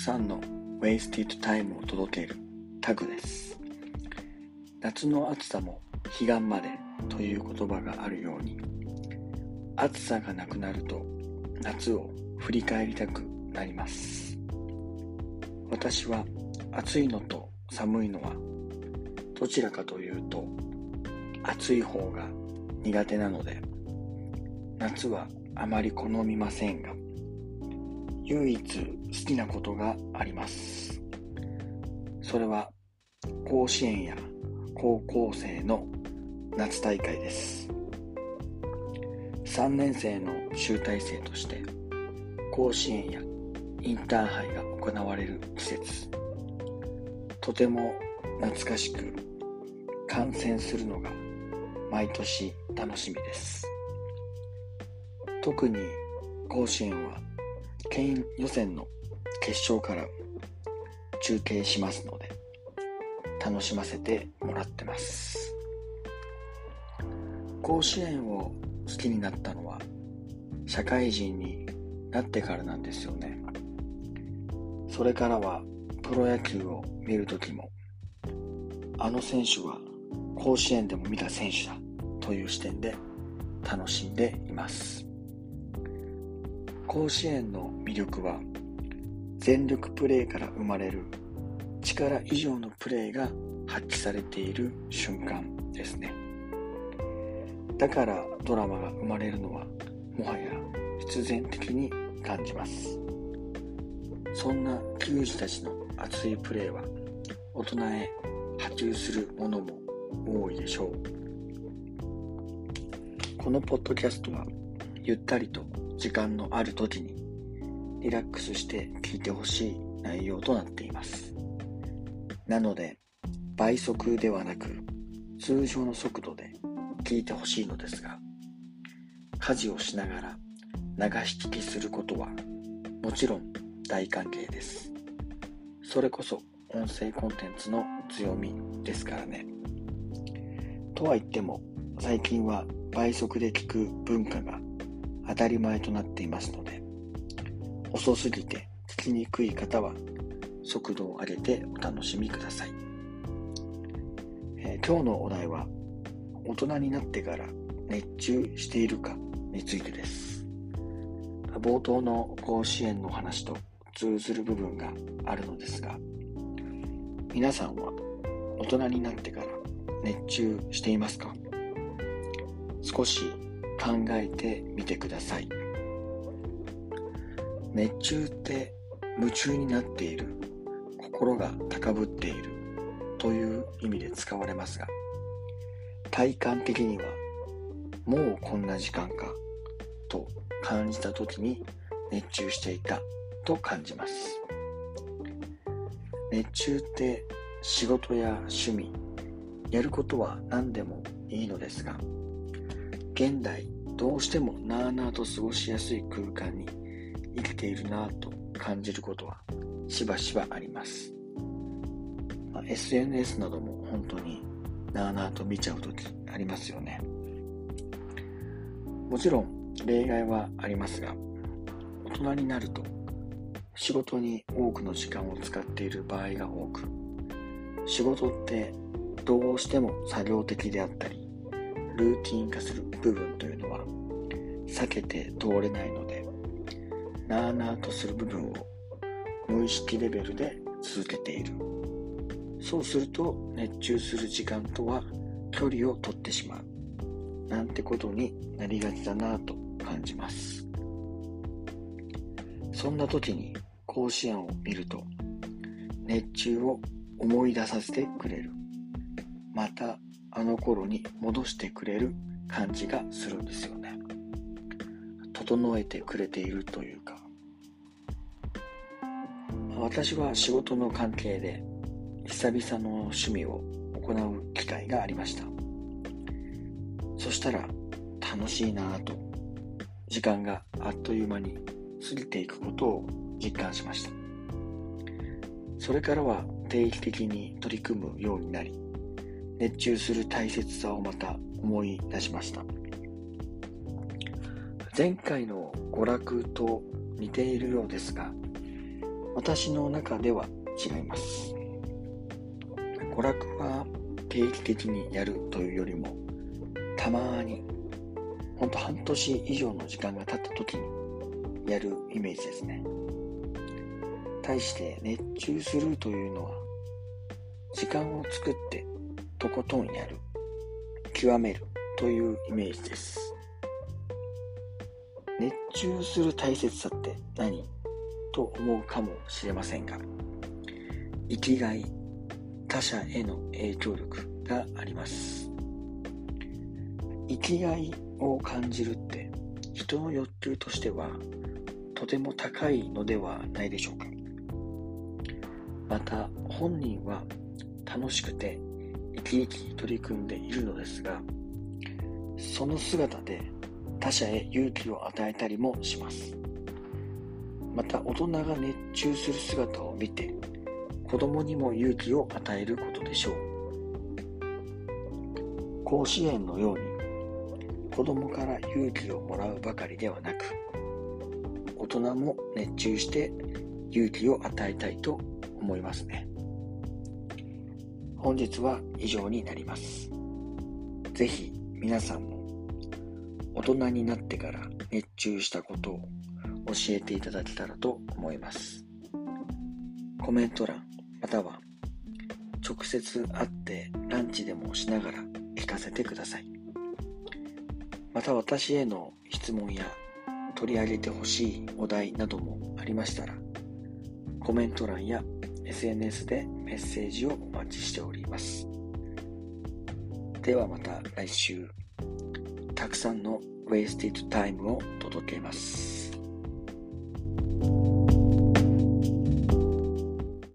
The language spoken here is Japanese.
さんのウェイスティッドタイムを届けるタグです。夏の暑さも彼岸までという言葉があるように暑さがなくなると夏を振り返りたくなります。私は暑いのと寒いのはどちらかというと暑い方が苦手なので夏はあまり好みませんが唯一好きなことがあります。それは甲子園や高校生の夏大会です。3年生の集大成として甲子園やインターハイが行われる季節。とても懐かしく観戦するのが毎年楽しみです。特に甲子園は県予選の決勝から中継しますので楽しませてもらってます。甲子園を好きになったのは社会人になってからなんですよね。それからはプロ野球を見るときもあの選手は甲子園でも見た選手だという視点で楽しんでいます。甲子園の魅力は全力プレーから生まれる力以上のプレーが発揮されている瞬間ですね。だからドラマが生まれるのはもはや必然的に感じます。そんな球児たちの熱いプレーは大人へ波及するものも多いでしょう。このポッドキャストはゆったりと時間のある時にリラックスして聞いてほしい内容となっています。なので倍速ではなく通常の速度で聞いてほしいのですが家事をしながら流し聞きすることはもちろん大歓迎です。それこそ音声コンテンツの強みですからね。とは言っても最近は倍速で聞く文化が当たり前となっていますので遅すぎて聞きにくい方は速度を上げてお楽しみください、えー、今日のお題は大人になってから熱中しているかについてです。冒頭の甲子園の話と通ずる部分があるのですが皆さんは大人になってから熱中していますか？少し考えてみてください。熱中って夢中になっている。心が高ぶっている。という意味で使われますが体感的にはもうこんな時間か。と感じた時に熱中していた。と感じます。熱中って仕事や趣味やることは何でもいいのですが現代どうしてもなあなあと過ごしやすい空間に生きているなぁと感じることはしばしばあります、まあ、SNS なども本当になあなあと見ちゃう時ありますよね。もちろん例外はありますが大人になると仕事に多くの時間を使っている場合が多く仕事ってどうしても作業的であったりルーティン化する部分というのは避けて通れないのでなあなあとする部分を無意識レベルで続けている。そうすると熱中する時間とは距離を取ってしまう。なんてことになりがちだなと感じます。そんな時に甲子園を見ると熱中を思い出させてくれる。またあの頃に戻してくれる感じがするんですよね。整えてくれているというか。私は仕事の関係で久々の趣味を行う機会がありました。そしたら楽しいなぁと時間があっという間に過ぎていくことを実感しました。それからは定期的に取り組むようになり熱中する大切さをまた思い出しました前回の娯楽と似ているようですが私の中では違います。娯楽は定期的にやるというよりも、たまに、ほんと半年以上の時間が経った時にやるイメージですね。対して熱中するというのは、時間を作ってとことんやる、極めるというイメージです。熱中する大切さって何と思うかもしれませんが、生きがい、他者への影響力があります。生きがいを感じるって人の欲求としてはとても高いのではないでしょうか。また本人は楽しくて生き生き取り組んでいるのですが、その姿で他者へ勇気を与えたりもします。また大人が熱中する姿を見て子供にも勇気を与えることでしょう。甲子園のように子供から勇気をもらうばかりではなく大人も熱中して勇気を与えたいと思いますね。本日は以上になります。ぜひ皆さんも大人になってから熱中したことを教えていただけたらと思います。コメント欄または直接会ってランチでもしながら聞かせてください。また私への質問や取り上げてほしいお題などもありましたらコメント欄や SNS でメッセージをお待ちしております。ではまた来週たくさんの Wasted Time を届けます。